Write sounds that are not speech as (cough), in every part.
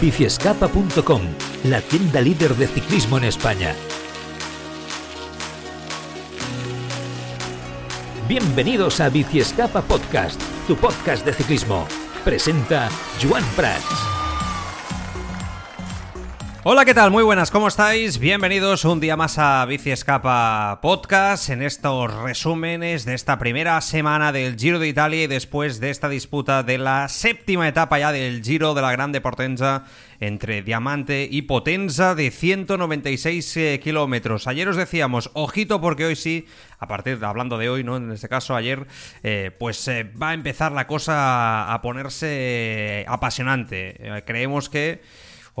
Biciescapa.com, la tienda líder de ciclismo en España. Bienvenidos a Biciescapa Podcast, tu podcast de ciclismo. Presenta Joan Prats. Hola, ¿qué tal? Muy buenas, ¿cómo estáis? Bienvenidos un día más a Bici Escapa Podcast en estos resúmenes de esta primera semana del Giro de Italia y después de esta disputa de la séptima etapa ya del Giro de la Grande Potenza entre Diamante y Potenza de 196 eh, kilómetros. Ayer os decíamos, ojito porque hoy sí, a partir de hablando de hoy, ¿no? En este caso ayer, eh, pues eh, va a empezar la cosa a ponerse apasionante. creemos que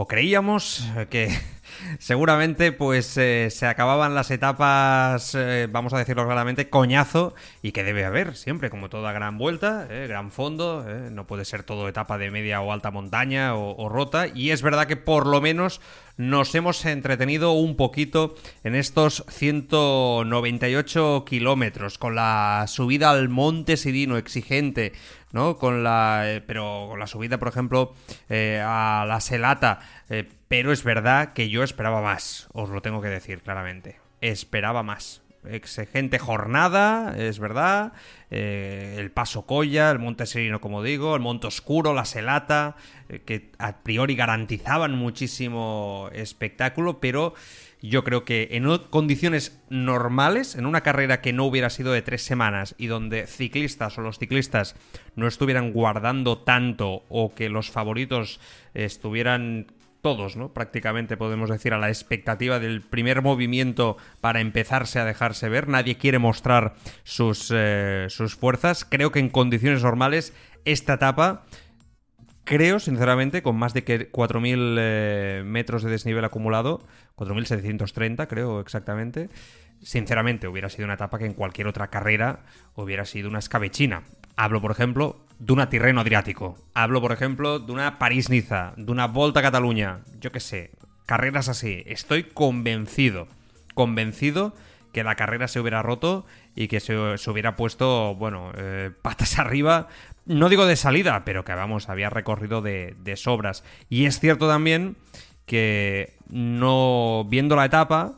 o creíamos que (laughs) seguramente pues eh, se acababan las etapas, eh, vamos a decirlo claramente, coñazo y que debe haber siempre, como toda gran vuelta, eh, gran fondo, no puede ser todo etapa de media o alta montaña o, rota y es verdad que por lo menos nos hemos entretenido un poquito en estos 198 kilómetros con la subida al Monte Sirino exigente, ¿no? Con la, pero con la subida, por ejemplo, a la Selata pero es verdad que yo esperaba más, os lo tengo que decir claramente. Esperaba más. Exigente jornada, es verdad. Eh, el Paso Colla, el Monte Serino, como digo, el Monte Oscuro, la Selata, eh, que a priori garantizaban muchísimo espectáculo, pero yo creo que en condiciones normales, en una carrera que no hubiera sido de tres semanas y donde ciclistas o los ciclistas no estuvieran guardando tanto o que los favoritos estuvieran todos, ¿no? Prácticamente podemos decir a la expectativa del primer movimiento para empezarse a dejarse ver. Nadie quiere mostrar sus, eh, sus fuerzas. Creo que en condiciones normales esta etapa, creo sinceramente, con más de que 4.000 eh, metros de desnivel acumulado, 4.730 creo exactamente, sinceramente hubiera sido una etapa que en cualquier otra carrera hubiera sido una escabechina. Hablo, por ejemplo, de una Tirreno Adriático. Hablo, por ejemplo, de una París-Niza, de una Volta a Cataluña. Yo qué sé, carreras así. Estoy convencido, convencido que la carrera se hubiera roto y que se, hubiera puesto, bueno, eh, patas (laughs) arriba. No digo de salida, pero que vamos, había recorrido de, de sobras. Y es cierto también que no viendo la etapa,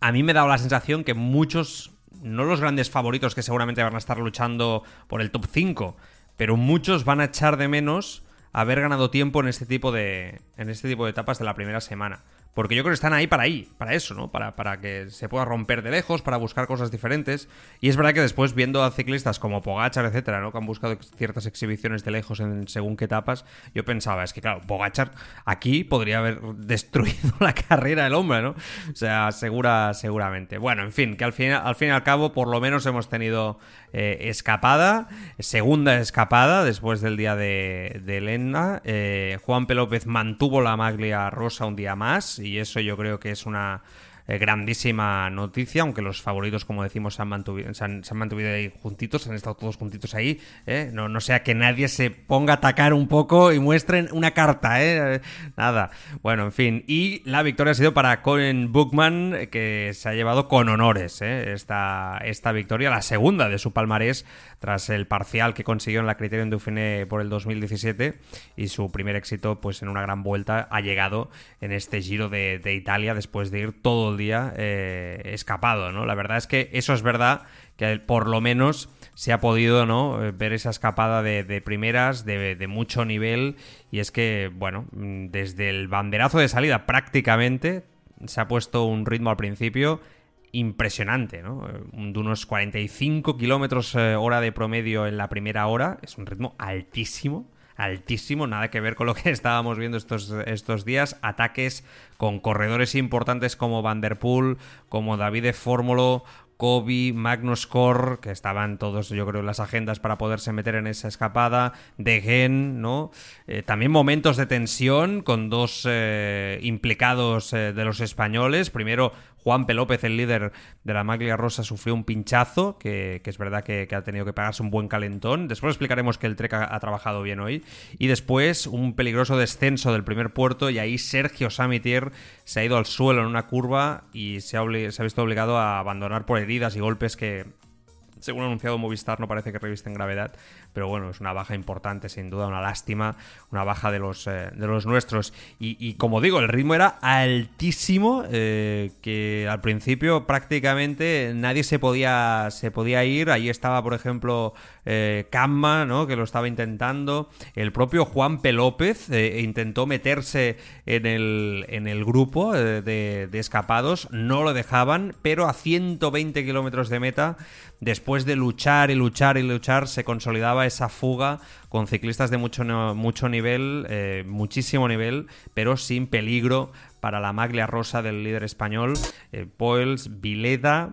a mí me dado la sensación que muchos no los grandes favoritos que seguramente van a estar luchando por el top 5, pero muchos van a echar de menos haber ganado tiempo en este tipo de en este tipo de etapas de la primera semana. Porque yo creo que están ahí para ahí, para eso, ¿no? Para, para que se pueda romper de lejos, para buscar cosas diferentes. Y es verdad que después, viendo a ciclistas como Pogachar, etcétera, ¿no? Que han buscado ciertas exhibiciones de lejos en según qué etapas, yo pensaba, es que claro, Pogachar aquí podría haber (laughs) destruido la carrera del hombre, ¿no? O sea, segura, seguramente. Bueno, en fin, que al fin, al fin y al cabo, por lo menos hemos tenido eh, escapada, segunda escapada después del día de, de Elena. Eh, Juan P. López mantuvo la maglia rosa un día más eso yo creo que es una eh, grandísima noticia, aunque los favoritos, como decimos, se han, mantuvido, se han, mantenido ahí juntitos, han estado todos juntitos ahí, ¿eh? no, no sea que nadie se ponga a atacar un poco y muestren una carta, ¿eh? Nada. Bueno, en fin. Y la victoria ha sido para Colin Bookman, que se ha llevado con honores ¿eh? esta, esta victoria, la segunda de su palmarés, tras el parcial que consiguió en la Criterion Dauphiné por el 2017 y su primer éxito, pues en una gran vuelta, ha llegado en este Giro de, de Italia después de ir todo el día eh, escapado, ¿no? La verdad es que eso es verdad que por lo menos se ha podido ¿no? ver esa escapada de, primeras, de, mucho nivel, y es que, bueno, desde el banderazo de salida prácticamente se ha puesto un ritmo al principio impresionante, ¿no? De unos 45 kilómetros eh, hora de promedio en la primera hora, es un ritmo altísimo altísimo, nada que ver con lo que (laughs) estábamos viendo estos, estos días. Ataques con corredores importantes como Van Der Poel, como David Fórmulo, Kobe, Magnus Kor, que estaban todos, yo creo, en las agendas para poderse meter en esa escapada, De Gen, ¿no? Eh, también momentos de tensión con dos eh, implicados eh, de los españoles. Primero, Juan P. López, el líder de la Maglia Rosa, sufrió un pinchazo, que, es verdad que, ha tenido que pagarse un buen calentón. Después explicaremos que el Trek ha, trabajado bien hoy. Y después, un peligroso descenso del primer puerto, y ahí Sergio Samitier se ha ido al suelo en una curva y se ha, visto obligado a abandonar por heridas y golpes que según ha anunciado Movistar, no parece que revisten gravedad, pero bueno, es una baja importante, sin duda, una lástima, una baja de los, eh, de los nuestros. Y, como digo, el ritmo era altísimo, eh, que al principio prácticamente nadie se podía, se podía ir. Ahí estaba, por ejemplo, eh, ¿no? que lo estaba intentando. El propio Juan P. López eh, intentó meterse en el, en el grupo de, de escapados, no lo dejaban, pero a 120 kilómetros de meta después de luchar y luchar y luchar, se consolidaba esa fuga con ciclistas de mucho, mucho nivel, eh, muchísimo nivel, pero sin peligro para la maglia rosa del líder español, eh, Poels, Vileda,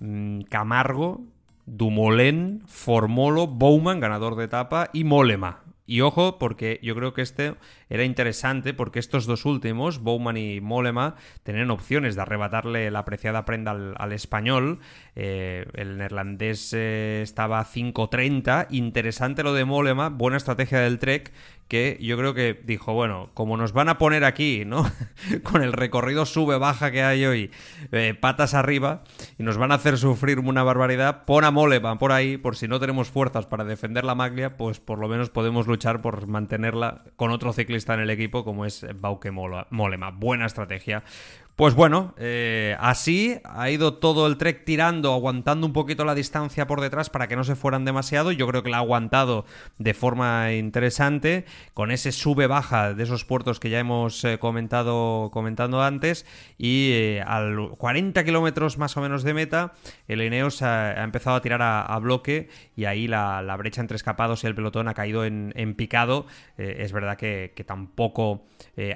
mm, Camargo, Dumoulin, Formolo, Bowman, ganador de etapa, y Molema. Y ojo, porque yo creo que este era interesante, porque estos dos últimos, Bowman y Molema, tenían opciones de arrebatarle la apreciada prenda al, español. Eh, el neerlandés eh, estaba a 5.30. Interesante lo de Molema, buena estrategia del Trek, que yo creo que dijo, bueno, como nos van a poner aquí, ¿no? (laughs) Con el recorrido sube-baja que hay hoy, eh, patas arriba, y nos van a hacer sufrir una barbaridad, pon a Molema por ahí, por si no tenemos fuerzas para defender la maglia, pues por lo menos podemos luchar por mantenerla con otro ciclista en el equipo como es Bauke Molema. Buena estrategia. Pues bueno, eh, así ha ido todo el trek tirando, aguantando un poquito la distancia por detrás para que no se fueran demasiado. Yo creo que la ha aguantado de forma interesante, con ese sube-baja de esos puertos que ya hemos eh, comentado, comentando antes. Y eh, al 40 kilómetros más o menos de meta, el Ineos ha, empezado a tirar a, bloque y ahí la, brecha entre escapados y el pelotón ha caído en, picado. es verdad que, que tampoco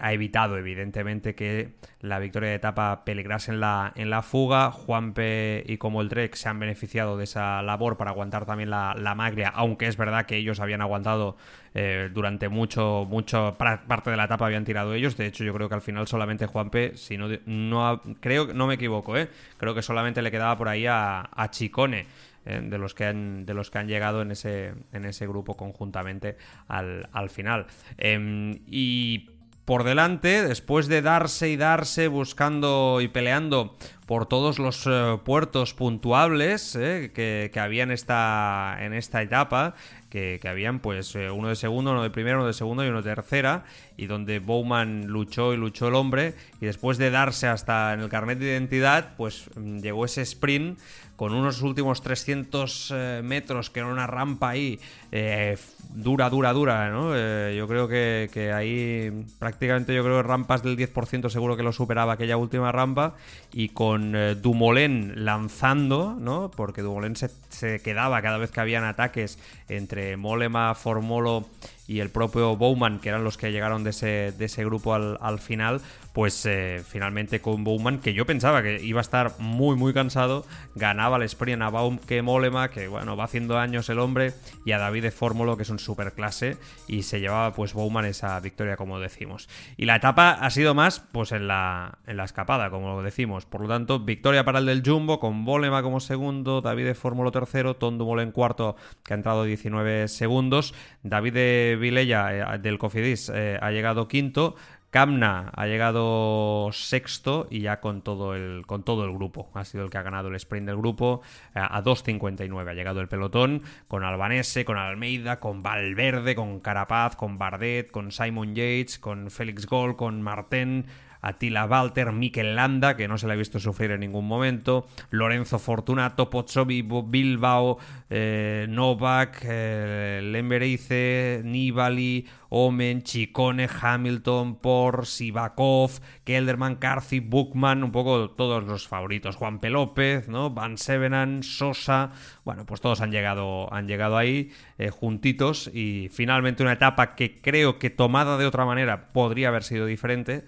ha evitado, evidentemente, que la victoria de etapa peligrase en la, en la fuga. Juanpe y como el Trek se han beneficiado de esa labor para aguantar también la, maglia, aunque es verdad que ellos habían aguantado eh, durante mucho, mucho parte de la etapa habían tirado ellos. De hecho, yo creo que al final solamente Juanpe, si no, no creo no me equivoco, ¿eh? creo que solamente le quedaba por ahí a, Chicone. Eh, de los que han de los que han llegado en ese en ese grupo conjuntamente al, al final em, y por delante, después de darse y darse, buscando y peleando por todos los eh, puertos puntuables eh, que, que, había en esta, en esta etapa, que, habían pues eh, uno de segundo, uno de primero, uno de segundo y uno de tercera, y donde Bowman luchó y luchó el hombre, y después de darse hasta en el carnet de identidad, pues mm, llegó ese sprint con unos últimos 300 eh, metros, que era una rampa ahí eh, dura, dura, dura, ¿no? Eh, yo creo que, ahí prácticamente yo creo que rampas del 10% seguro que lo superaba aquella última rampa y con Dumoulin lanzando, ¿no? Porque Dumoulin se, quedaba cada vez que habían ataques entre Molema, Formolo y el propio Bowman, que eran los que llegaron de ese, de ese grupo al final, pues eh, finalmente con Bowman, que yo pensaba que iba a estar muy, muy cansado, ganaba el sprint a Baum que Molema, que bueno, va haciendo años el hombre, y a David de Fórmulo, que es un super clase, y se llevaba pues Bowman esa victoria, como decimos. Y la etapa ha sido más, pues en la, en la escapada, como decimos. Por lo tanto, victoria para el del Jumbo, con Molema como segundo, David de Fórmulo tercero, Tom Dumoulin cuarto, que ha entrado 19 segundos, David de Vilella eh, del Cofidis eh, ha llegado quinto, Kamna ha llegado sexto y ya con todo el con todo el grupo. Ha sido el que ha ganado el sprint del grupo. Eh, a 2.59 ha llegado el pelotón con Albanese, con Almeida, con Valverde, con Carapaz, con Bardet, con Simon Yates, con Félix Gol, con Marten, Attila Walter, Mikel Landa, que no se le ha visto sufrir en ningún momento, Lorenzo Fortunato, Pozzovi, Bilbao, eh, Novak, eh, Nibali, Omen, Chicone, Hamilton, Por, Sivakov, Kelderman, Carthy, Bookman, un poco todos los favoritos. Juan P. López, ¿no? Van Sevenan, Sosa. Bueno, pues todos han llegado, han llegado ahí eh, juntitos. Y finalmente una etapa que creo que tomada de otra manera podría haber sido diferente.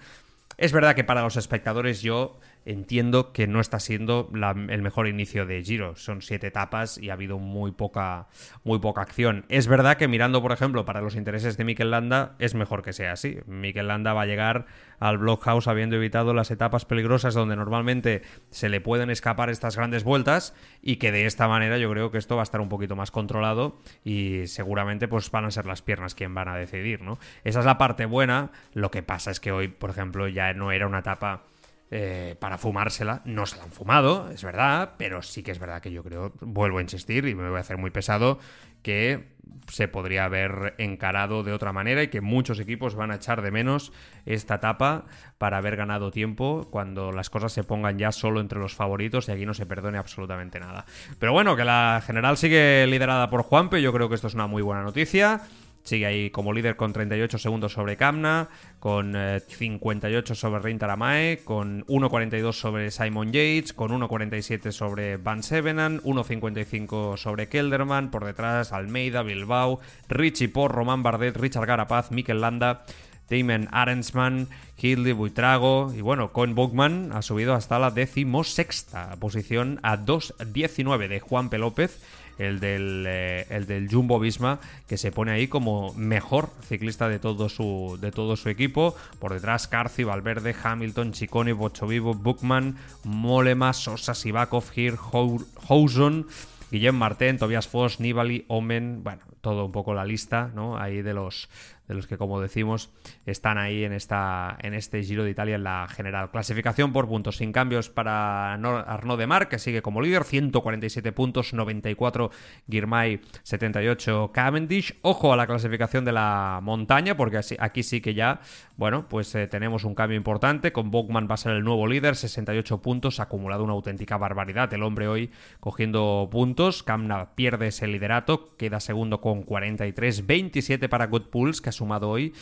Es verdad que para los espectadores yo entiendo que no está siendo el mejor inicio de Giro. Son siete etapas y ha habido muy poca, muy poca acción. Es verdad que mirando, por ejemplo, para los intereses de Mikel Landa, es mejor que sea así. Mikel Landa va a llegar al Blockhouse habiendo evitado las etapas peligrosas donde normalmente se le pueden escapar estas grandes vueltas y que de esta manera yo creo que esto va a estar un poquito más controlado y seguramente pues van a ser las piernas quien van a decidir, ¿no? Esa es la parte buena. Lo que pasa es que hoy, por ejemplo, ya no era una etapa eh, para fumársela. No se la han fumado, es verdad, pero sí que es verdad que yo creo, vuelvo a insistir y me voy a hacer muy pesado, que se podría haber encarado de otra manera y que muchos equipos van a echar de menos esta etapa para haber ganado tiempo cuando las cosas se pongan ya solo entre los favoritos y aquí no se perdone absolutamente nada. Pero bueno, que la general sigue liderada por Juanpe, yo creo que esto es una muy buena noticia. Sigue ahí como líder con 38 segundos sobre Kamna, con 58 eh, sobre Rintaramae, con 1.42 sobre Simon Yates, con 1.47 sobre Van Sevenan, 1.55 sobre Kelderman, por detrás Almeida, Bilbao, Richie Por, Román Bardet, Richard Garapaz, Mikel Landa, Damon Arensman, Hidley Buitrago y bueno, Cohen Bogman ha subido hasta la decimosexta posición a 2.19 de Juan P. López el del, eh, el del Jumbo Visma, que se pone ahí como mejor ciclista de todo su, de todo su equipo. Por detrás, Carci, Valverde, Hamilton, Chicone, Bochovivo, Bookman, Molema, Sosa, Sivakov, Hir, Houson. Guillem Martin, Tobias Foss, Nibali, Omen, bueno, todo un poco la lista, ¿no? Ahí de los, de los que, como decimos, están ahí en, esta, en este Giro de Italia en la general. Clasificación por puntos, sin cambios para Arnaud de Mar, que sigue como líder, 147 puntos, 94 Girmay, 78 Cavendish. Ojo a la clasificación de la montaña, porque aquí sí que ya, bueno, pues eh, tenemos un cambio importante. Con Bogman va a ser el nuevo líder, 68 puntos, ha acumulado una auténtica barbaridad. El hombre hoy cogiendo puntos. Kamna pierde ese liderato, queda segundo con 43, 27 para Good Pools, que ha sumado hoy.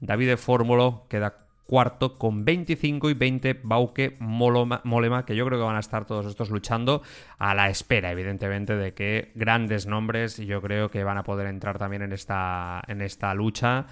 David de Fórmulo queda cuarto con 25 y 20 Bauke Molema, que yo creo que van a estar todos estos luchando a la espera, evidentemente, de que grandes nombres yo creo que van a poder entrar también en esta, en esta lucha.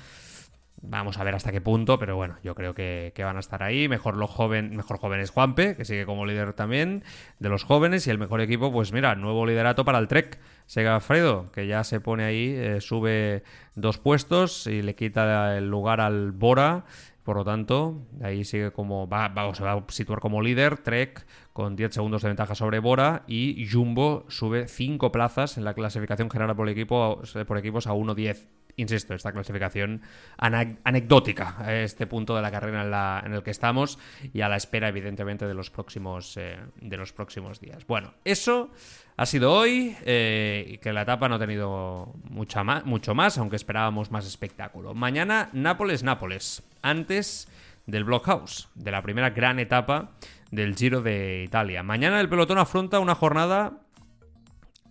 Vamos a ver hasta qué punto, pero bueno, yo creo que, van a estar ahí. Mejor los joven, mejor jóvenes Juanpe, que sigue como líder también de los jóvenes. Y el mejor equipo, pues mira, nuevo liderato para el Trek. Segafredo, que ya se pone ahí, eh, sube dos puestos y le quita el lugar al Bora. Por lo tanto, ahí sigue como. Va, se va a situar como líder. Trek con 10 segundos de ventaja sobre Bora. Y Jumbo sube 5 plazas en la clasificación general por, equipo, por equipos a 1-10 insisto, esta clasificación anecdótica a este punto de la carrera en, el que estamos y a la espera, evidentemente, de los próximos, eh, de los próximos días. Bueno, eso ha sido hoy eh, y que la etapa no ha tenido mucha mucho más, aunque esperábamos más espectáculo. Mañana, Nápoles-Nápoles, antes del Blockhouse, de la primera gran etapa del Giro de Italia. Mañana el pelotón afronta una jornada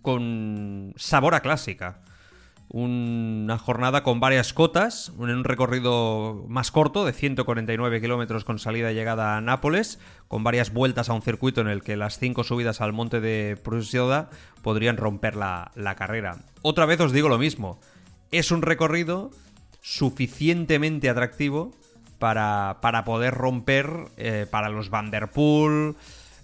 con sabor a clásica una jornada con varias cotas, en un recorrido más corto de 149 kilómetros con salida y llegada a Nápoles, con varias vueltas a un circuito en el que las cinco subidas al monte de Prusioda podrían romper la, carrera. Otra vez os digo lo mismo, es un recorrido suficientemente atractivo para, para poder romper eh, para los Van der Poel,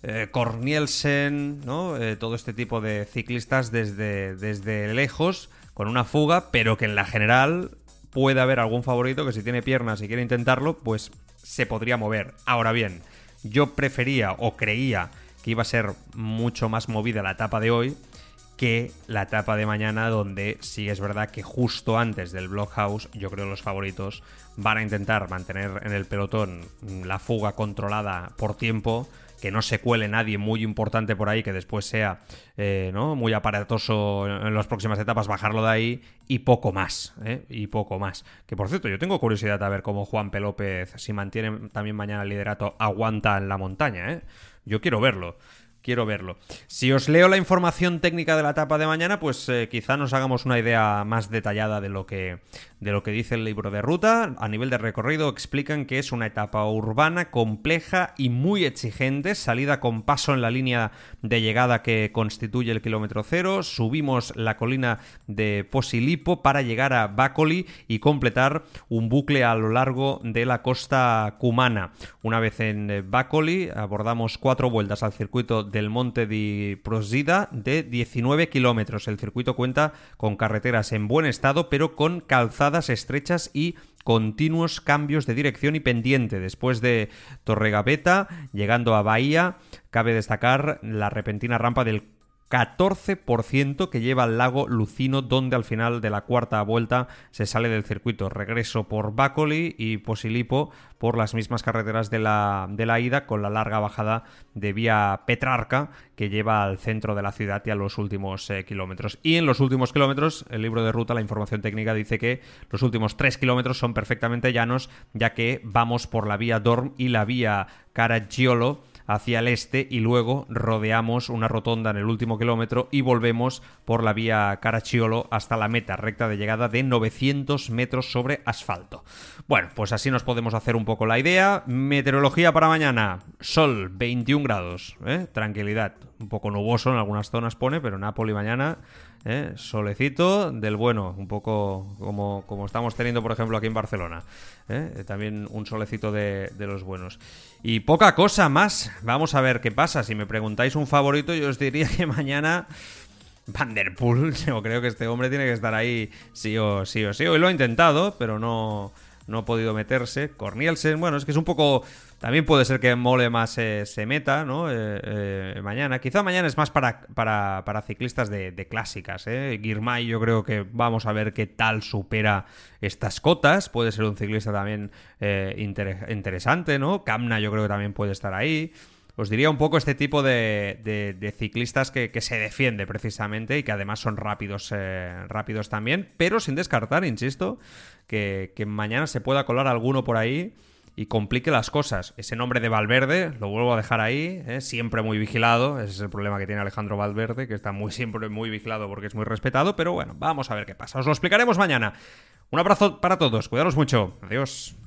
eh, Cornielsen. Eh, todo este tipo de ciclistas desde, desde lejos con una fuga, pero que en la general puede haber algún favorito que si tiene piernas y quiere intentarlo, pues se podría mover. Ahora bien, yo prefería o creía que iba a ser mucho más movida la etapa de hoy que la etapa de mañana donde sí es verdad que justo antes del Blockhouse yo creo los favoritos van a intentar mantener en el pelotón la fuga controlada por tiempo que no se cuele nadie muy importante por ahí que después sea eh, ¿no? muy aparatoso en las próximas etapas, bajarlo de ahí y poco más, ¿eh? y poco más. Que por cierto, yo tengo curiosidad a ver cómo Juan P. López, si mantiene también mañana el liderato, aguanta en la montaña. ¿eh? Yo quiero verlo quiero verlo. Si os leo la información técnica de la etapa de mañana, pues eh, quizá nos hagamos una idea más detallada de lo, que, de lo que dice el libro de ruta. A nivel de recorrido explican que es una etapa urbana compleja y muy exigente, salida con paso en la línea de llegada que constituye el kilómetro cero, subimos la colina de Posilipo para llegar a Bacoli y completar un bucle a lo largo de la costa cumana. Una vez en eh, Bacoli abordamos cuatro vueltas al circuito del Monte di Prosida de 19 kilómetros. El circuito cuenta con carreteras en buen estado, pero con calzadas estrechas y continuos cambios de dirección y pendiente. Después de Torregaveta, llegando a Bahía, cabe destacar la repentina rampa del 14% que lleva al lago Lucino, donde al final de la cuarta vuelta se sale del circuito. Regreso por Bacoli y Posilipo por las mismas carreteras de la, de la ida, con la larga bajada de vía Petrarca que lleva al centro de la ciudad y a los últimos eh, kilómetros. Y en los últimos kilómetros, el libro de ruta, la información técnica dice que los últimos tres kilómetros son perfectamente llanos, ya que vamos por la vía Dorm y la vía Caracciolo hacia el este y luego rodeamos una rotonda en el último kilómetro y volvemos por la vía Caracciolo hasta la meta recta de llegada de 900 metros sobre asfalto. Bueno, pues así nos podemos hacer un poco la idea. Meteorología para mañana, sol 21 grados, ¿eh? tranquilidad, un poco nuboso en algunas zonas pone, pero Napoli mañana ¿eh? solecito del bueno, un poco como, como, estamos teniendo, por ejemplo, aquí en Barcelona. ¿eh? También un solecito de, de, los buenos. Y poca cosa más. Vamos a ver qué pasa. Si me preguntáis un favorito, yo os diría que mañana. Vanderpool, (laughs) yo creo que este hombre tiene que estar ahí sí o sí o sí. Hoy lo ha intentado, pero no, no ha podido meterse. Cornielsen, bueno, es que es un poco también puede ser que Mole más eh, se meta, ¿no? Eh, eh, mañana. Quizá mañana es más para, para, ciclistas de, clásicas, ¿eh? Girmay yo creo que vamos a ver qué tal supera estas cotas. Puede ser un ciclista también interesante, ¿no? Kamna yo creo que también puede estar ahí. Os diría un poco este tipo de, ciclistas que, se defiende precisamente y que además son rápidos, rápidos también, pero sin descartar, insisto, que, que mañana se pueda colar alguno por ahí y complique las cosas. Ese nombre de Valverde lo vuelvo a dejar ahí, ¿eh? siempre muy vigilado. Ese es el problema que tiene Alejandro Valverde, que está muy siempre muy vigilado porque es muy respetado. Pero bueno, vamos a ver qué pasa. Os lo explicaremos mañana. Un abrazo para todos, cuidaros mucho. Adiós.